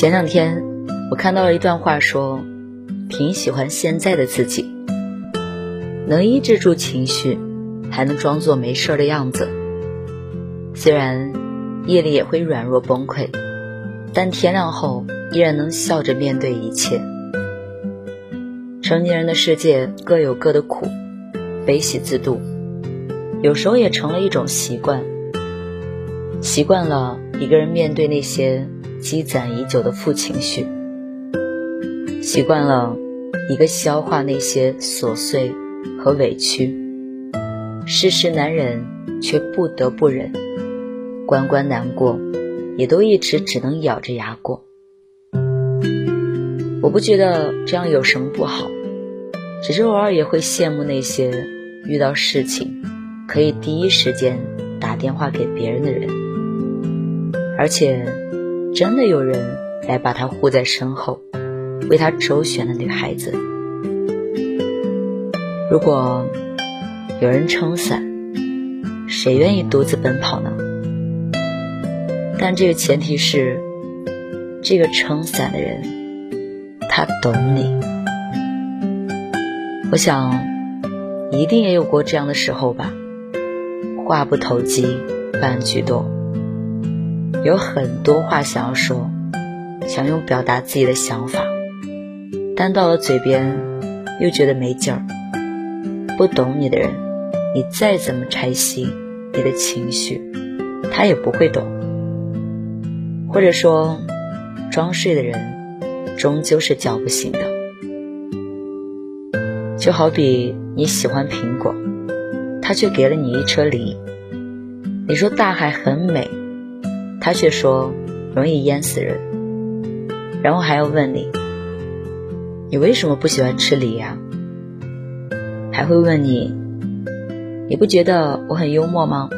前两天，我看到了一段话，说挺喜欢现在的自己，能抑制住情绪，还能装作没事的样子。虽然夜里也会软弱崩溃，但天亮后依然能笑着面对一切。成年人的世界各有各的苦，悲喜自度，有时候也成了一种习惯。习惯了一个人面对那些。积攒已久的负情绪，习惯了一个消化那些琐碎和委屈，事事难忍却不得不忍，关关难过，也都一直只能咬着牙过。我不觉得这样有什么不好，只是偶尔也会羡慕那些遇到事情可以第一时间打电话给别人的人，而且。真的有人来把她护在身后，为她周旋的女孩子。如果有人撑伞，谁愿意独自奔跑呢？但这个前提是，这个撑伞的人，他懂你。我想，一定也有过这样的时候吧。话不投机半句多。有很多话想要说，想用表达自己的想法，但到了嘴边又觉得没劲儿。不懂你的人，你再怎么拆析你的情绪，他也不会懂。或者说，装睡的人终究是叫不醒的。就好比你喜欢苹果，他却给了你一车梨。你说大海很美。他却说容易淹死人，然后还要问你，你为什么不喜欢吃梨呀？还会问你，你不觉得我很幽默吗？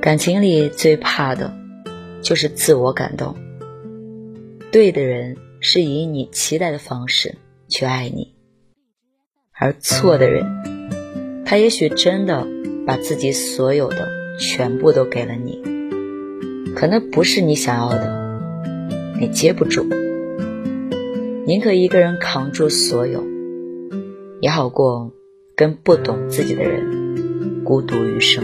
感情里最怕的，就是自我感动。对的人是以你期待的方式去爱你，而错的人，他也许真的把自己所有的。全部都给了你，可那不是你想要的，你接不住。宁可一个人扛住所有，也好过跟不懂自己的人孤独余生。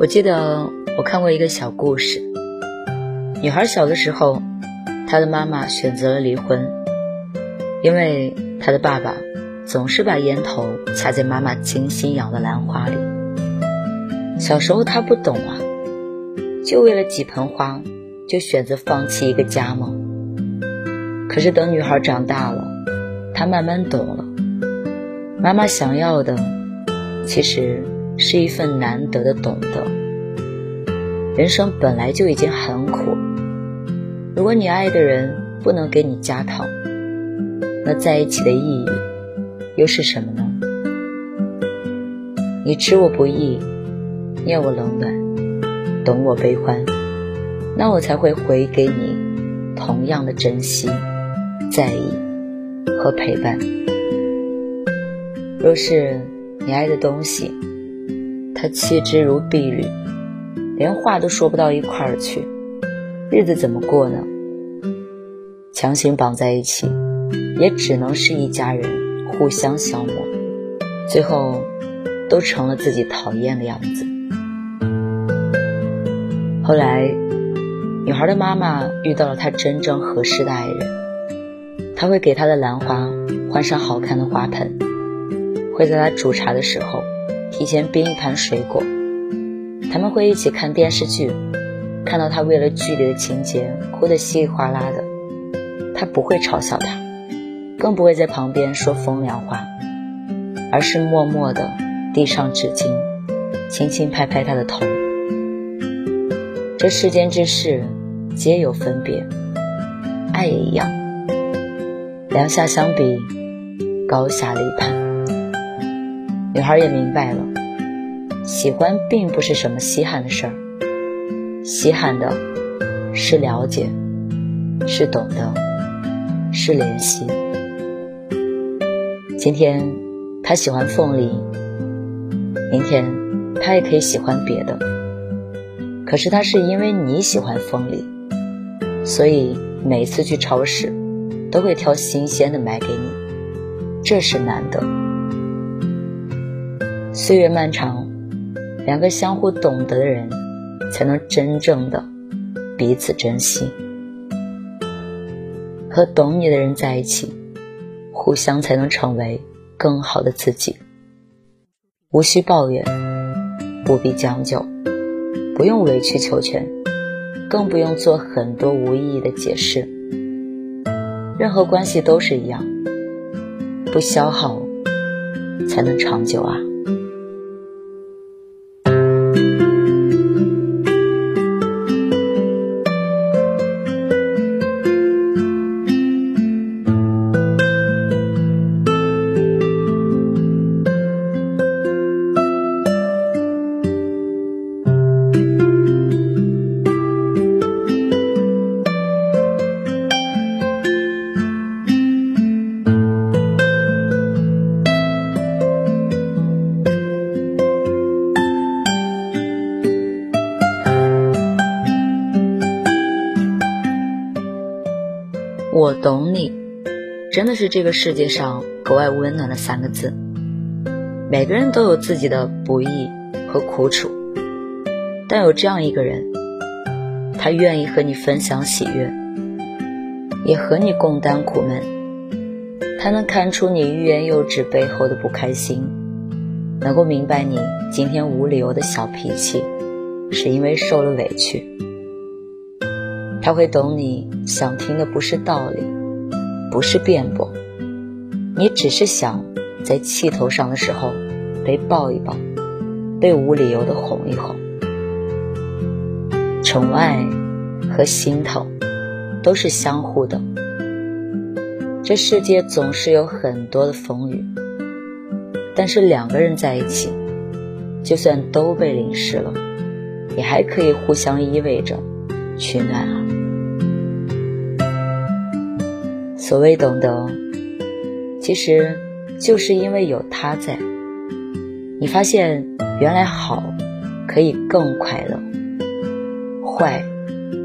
我记得我看过一个小故事，女孩小的时候，她的妈妈选择了离婚，因为她的爸爸总是把烟头插在妈妈精心养的兰花里。小时候她不懂啊，就为了几盆花，就选择放弃一个家吗？可是等女孩长大了，她慢慢懂了，妈妈想要的，其实。是一份难得的懂得。人生本来就已经很苦，如果你爱的人不能给你加糖，那在一起的意义又是什么呢？你知我不易，念我冷暖，懂我悲欢，那我才会回给你同样的珍惜、在意和陪伴。若是你爱的东西，他弃之如敝履，连话都说不到一块儿去，日子怎么过呢？强行绑在一起，也只能是一家人互相消磨，最后都成了自己讨厌的样子。后来，女孩的妈妈遇到了她真正合适的爱人，他会给她的兰花换上好看的花盆，会在她煮茶的时候。提前冰一盘水果，他们会一起看电视剧，看到他为了剧里的情节哭得稀里哗啦的，他不会嘲笑他，更不会在旁边说风凉话，而是默默地递上纸巾，轻轻拍拍他的头。这世间之事皆有分别，爱也一样，两下相比，高下立判。女孩也明白了，喜欢并不是什么稀罕的事儿，稀罕的是了解，是懂得，是联系。今天他喜欢凤梨，明天他也可以喜欢别的。可是他是因为你喜欢凤梨，所以每次去超市都会挑新鲜的买给你，这是难得。岁月漫长，两个相互懂得的人，才能真正的彼此珍惜。和懂你的人在一起，互相才能成为更好的自己。无需抱怨，不必将就，不用委曲求全，更不用做很多无意义的解释。任何关系都是一样，不消耗才能长久啊。我懂你，真的是这个世界上格外温暖的三个字。每个人都有自己的不易和苦楚，但有这样一个人，他愿意和你分享喜悦，也和你共担苦闷。他能看出你欲言又止背后的不开心，能够明白你今天无理由的小脾气，是因为受了委屈。他会懂你想听的不是道理，不是辩驳，你只是想在气头上的时候被抱一抱，被无理由的哄一哄。宠爱和心疼都是相互的。这世界总是有很多的风雨，但是两个人在一起，就算都被淋湿了，也还可以互相依偎着。取暖所谓懂得，其实就是因为有他在，你发现原来好可以更快乐，坏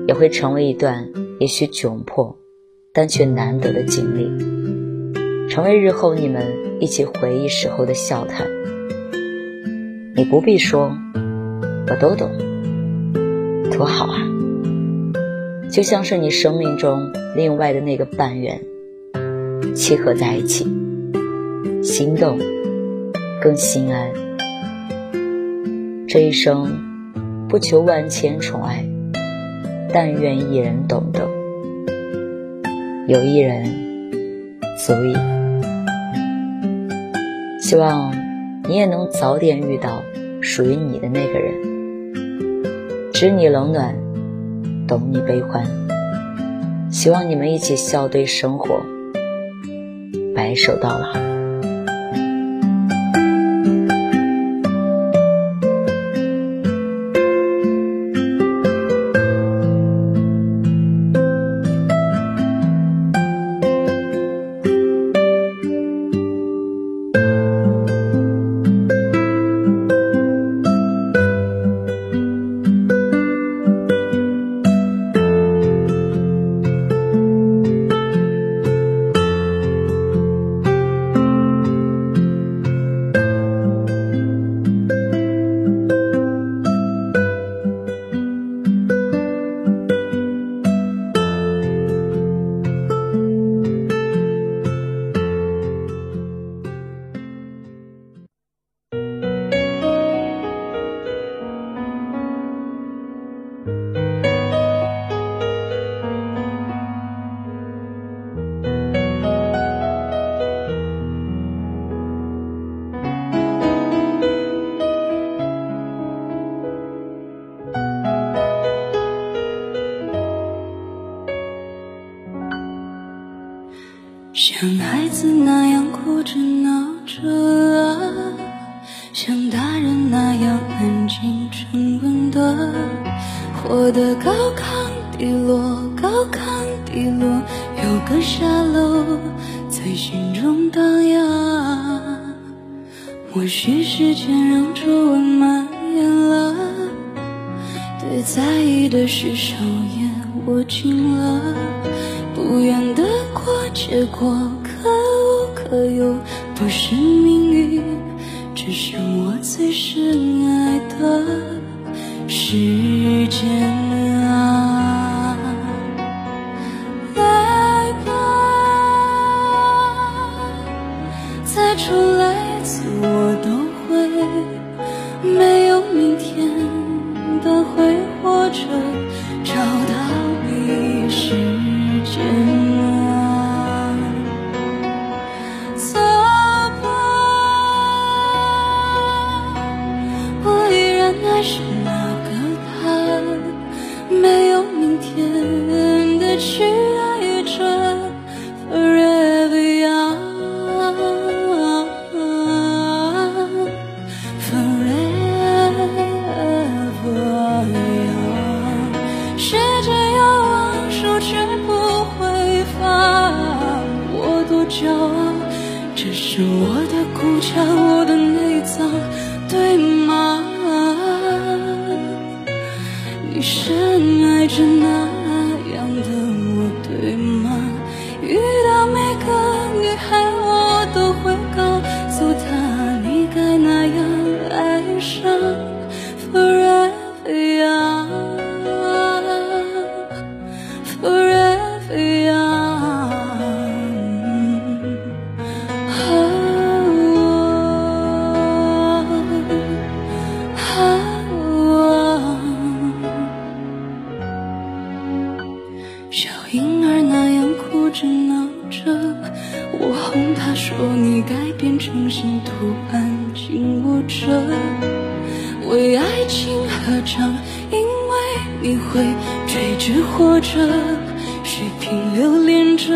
也会成为一段也许窘迫，但却难得的经历，成为日后你们一起回忆时候的笑谈。你不必说，我都懂，多好啊！就像是你生命中另外的那个半圆，契合在一起，心动更心安。这一生不求万千宠爱，但愿一人懂得，有一人足矣。希望你也能早点遇到属于你的那个人。知你冷暖，懂你悲欢。希望你们一起笑对生活，白首到老。或许时间让皱纹蔓延了，对在意的事手也握紧了，不愿得过且过可无可有，不是命运，只是我最深爱的时间。每次，我都会。没有明天的会活着，生为爱情合唱，因为你会追着或者水平留恋着。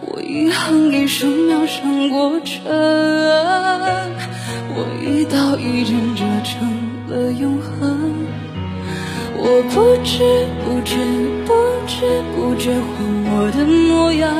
我一行一首秒上过程，我一刀一针折成了永恒。我不知不觉，不知不觉换我的模样，